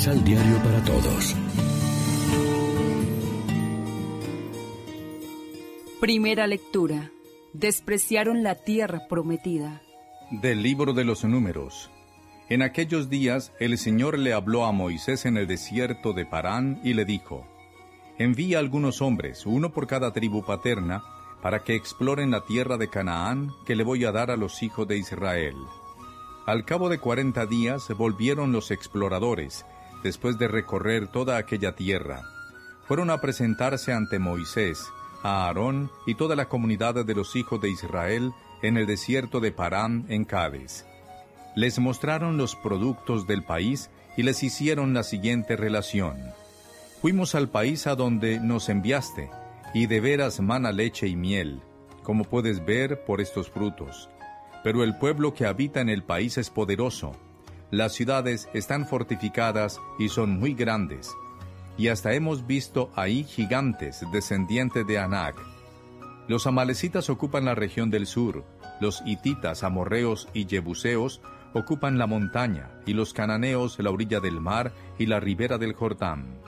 Misal Diario para Todos. Primera lectura. Despreciaron la tierra prometida. Del libro de los números. En aquellos días el Señor le habló a Moisés en el desierto de Parán y le dijo, Envía algunos hombres, uno por cada tribu paterna, para que exploren la tierra de Canaán que le voy a dar a los hijos de Israel. Al cabo de cuarenta días volvieron los exploradores, después de recorrer toda aquella tierra. Fueron a presentarse ante Moisés, a Aarón y toda la comunidad de los hijos de Israel en el desierto de Parán en Cádiz. Les mostraron los productos del país y les hicieron la siguiente relación. Fuimos al país a donde nos enviaste, y de veras mana leche y miel, como puedes ver por estos frutos. Pero el pueblo que habita en el país es poderoso. Las ciudades están fortificadas y son muy grandes. Y hasta hemos visto ahí gigantes descendientes de Anak. Los amalecitas ocupan la región del sur, los hititas, amorreos y jebuseos ocupan la montaña, y los cananeos la orilla del mar y la ribera del Jordán.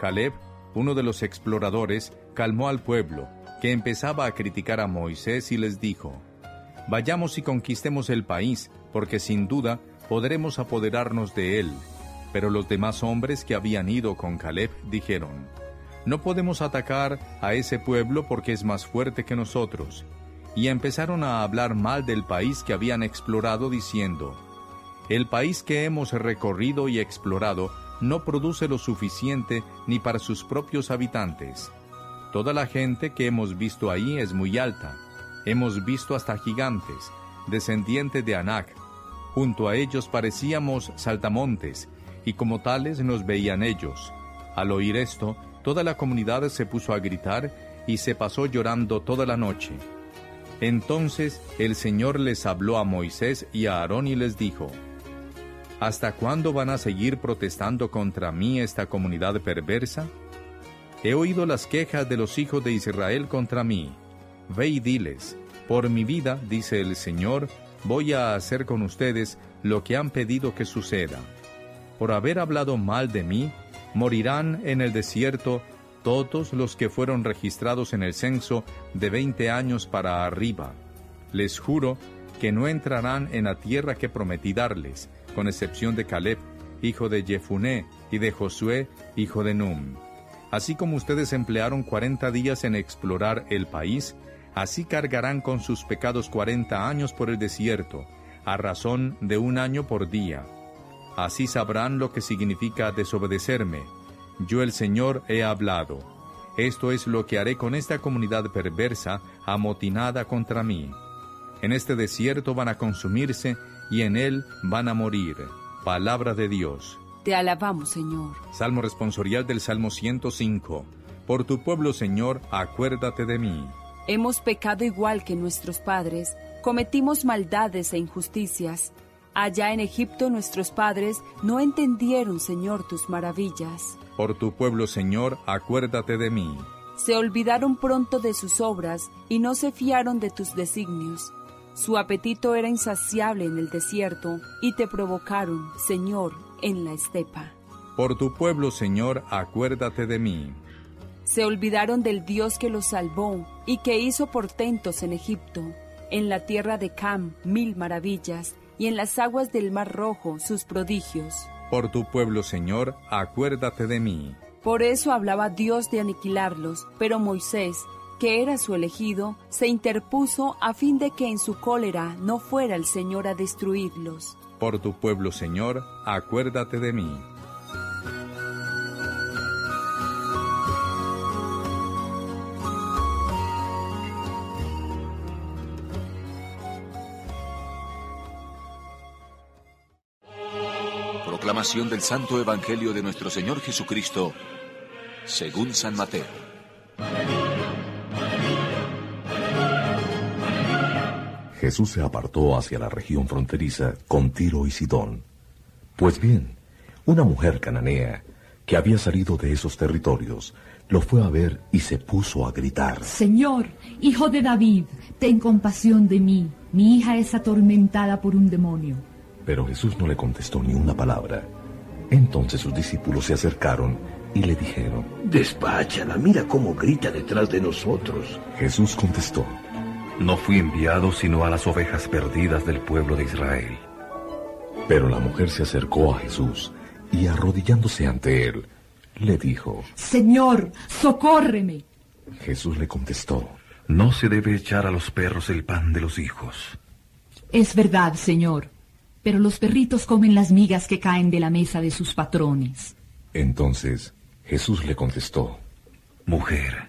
Caleb, uno de los exploradores, calmó al pueblo, que empezaba a criticar a Moisés y les dijo, Vayamos y conquistemos el país, porque sin duda podremos apoderarnos de él. Pero los demás hombres que habían ido con Caleb dijeron, No podemos atacar a ese pueblo porque es más fuerte que nosotros. Y empezaron a hablar mal del país que habían explorado diciendo, El país que hemos recorrido y explorado no produce lo suficiente ni para sus propios habitantes. Toda la gente que hemos visto ahí es muy alta. Hemos visto hasta gigantes, descendientes de Anak. Junto a ellos parecíamos saltamontes, y como tales nos veían ellos. Al oír esto, toda la comunidad se puso a gritar y se pasó llorando toda la noche. Entonces el Señor les habló a Moisés y a Aarón y les dijo, ¿Hasta cuándo van a seguir protestando contra mí esta comunidad perversa? He oído las quejas de los hijos de Israel contra mí. Ve y diles, por mi vida, dice el Señor, voy a hacer con ustedes lo que han pedido que suceda. Por haber hablado mal de mí, morirán en el desierto todos los que fueron registrados en el censo de veinte años para arriba. Les juro que no entrarán en la tierra que prometí darles, con excepción de Caleb, hijo de Jefuné, y de Josué, hijo de Num. Así como ustedes emplearon cuarenta días en explorar el país, así cargarán con sus pecados cuarenta años por el desierto, a razón de un año por día. Así sabrán lo que significa desobedecerme. Yo el Señor he hablado. Esto es lo que haré con esta comunidad perversa, amotinada contra mí. En este desierto van a consumirse y en él van a morir. Palabra de Dios. Te alabamos, Señor. Salmo responsorial del Salmo 105. Por tu pueblo, Señor, acuérdate de mí. Hemos pecado igual que nuestros padres, cometimos maldades e injusticias. Allá en Egipto nuestros padres no entendieron, Señor, tus maravillas. Por tu pueblo, Señor, acuérdate de mí. Se olvidaron pronto de sus obras y no se fiaron de tus designios. Su apetito era insaciable en el desierto y te provocaron, Señor, en la estepa. Por tu pueblo, Señor, acuérdate de mí. Se olvidaron del Dios que los salvó y que hizo portentos en Egipto, en la tierra de Cam mil maravillas y en las aguas del Mar Rojo sus prodigios. Por tu pueblo, Señor, acuérdate de mí. Por eso hablaba Dios de aniquilarlos, pero Moisés, que era su elegido, se interpuso a fin de que en su cólera no fuera el Señor a destruirlos. Por tu pueblo, Señor, acuérdate de mí. Proclamación del Santo Evangelio de nuestro Señor Jesucristo, según San Mateo. Jesús se apartó hacia la región fronteriza con Tiro y Sidón. Pues bien, una mujer cananea que había salido de esos territorios lo fue a ver y se puso a gritar. Señor, hijo de David, ten compasión de mí. Mi hija es atormentada por un demonio. Pero Jesús no le contestó ni una palabra. Entonces sus discípulos se acercaron y le dijeron, Despáchala, mira cómo grita detrás de nosotros. Jesús contestó, No fui enviado sino a las ovejas perdidas del pueblo de Israel. Pero la mujer se acercó a Jesús y arrodillándose ante él, le dijo, Señor, socórreme. Jesús le contestó, No se debe echar a los perros el pan de los hijos. Es verdad, Señor, pero los perritos comen las migas que caen de la mesa de sus patrones. Entonces Jesús le contestó, Mujer,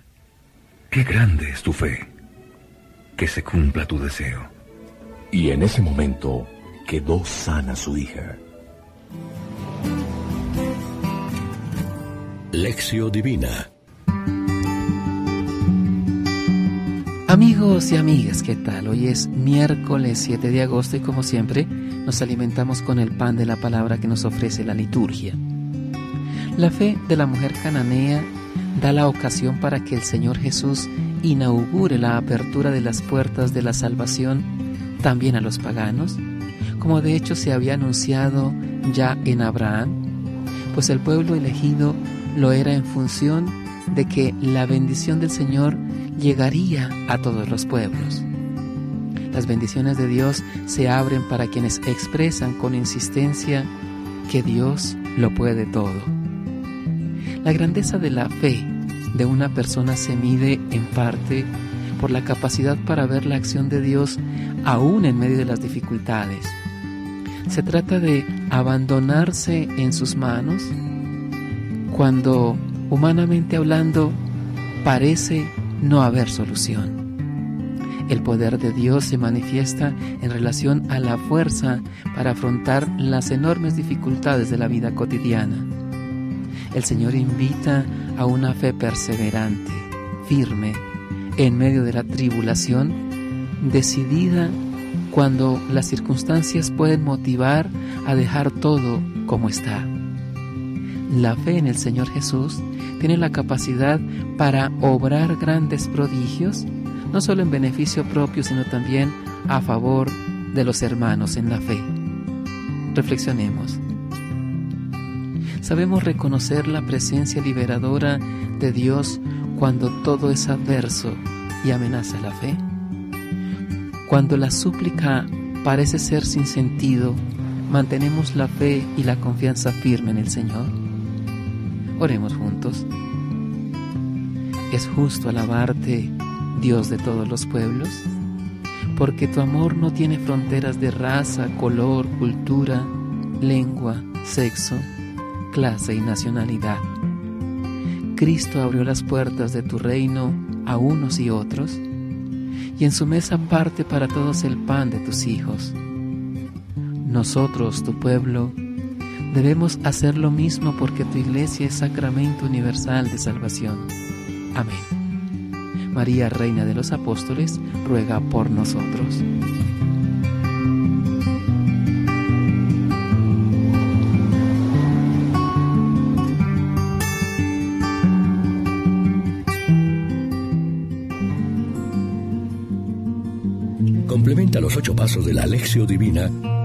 qué grande es tu fe. Que se cumpla tu deseo. y en ese momento quedó sana su hija. Lección Divina Amigos y amigas, ¿qué tal? Hoy es miércoles 7 de agosto y como siempre nos alimentamos con el pan de la palabra que nos ofrece la liturgia. La fe de la mujer cananea da la ocasión para que el Señor Jesús inaugure la apertura de las puertas de la salvación también a los paganos, como de hecho se había anunciado ya en Abraham, pues el pueblo elegido lo era en función de que la bendición del Señor llegaría a todos los pueblos. Las bendiciones de Dios se abren para quienes expresan con insistencia que Dios lo puede todo. La grandeza de la fe de una persona se mide en parte por la capacidad para ver la acción de Dios aún en medio de las dificultades. Se trata de abandonarse en sus manos cuando, humanamente hablando, parece no haber solución. El poder de Dios se manifiesta en relación a la fuerza para afrontar las enormes dificultades de la vida cotidiana. El Señor invita a una fe perseverante, firme, en medio de la tribulación, decidida cuando las circunstancias pueden motivar a dejar todo como está. La fe en el Señor Jesús tiene la capacidad para obrar grandes prodigios, no solo en beneficio propio, sino también a favor de los hermanos en la fe. Reflexionemos. Sabemos reconocer la presencia liberadora de Dios cuando todo es adverso y amenaza la fe. Cuando la súplica parece ser sin sentido, mantenemos la fe y la confianza firme en el Señor. Oremos juntos. Es justo alabarte, Dios de todos los pueblos, porque tu amor no tiene fronteras de raza, color, cultura, lengua, sexo, clase y nacionalidad. Cristo abrió las puertas de tu reino a unos y otros, y en su mesa parte para todos el pan de tus hijos. Nosotros, tu pueblo, debemos hacer lo mismo porque tu iglesia es sacramento universal de salvación. Amén. María, Reina de los Apóstoles, ruega por nosotros. Complementa los ocho pasos de la Alexio Divina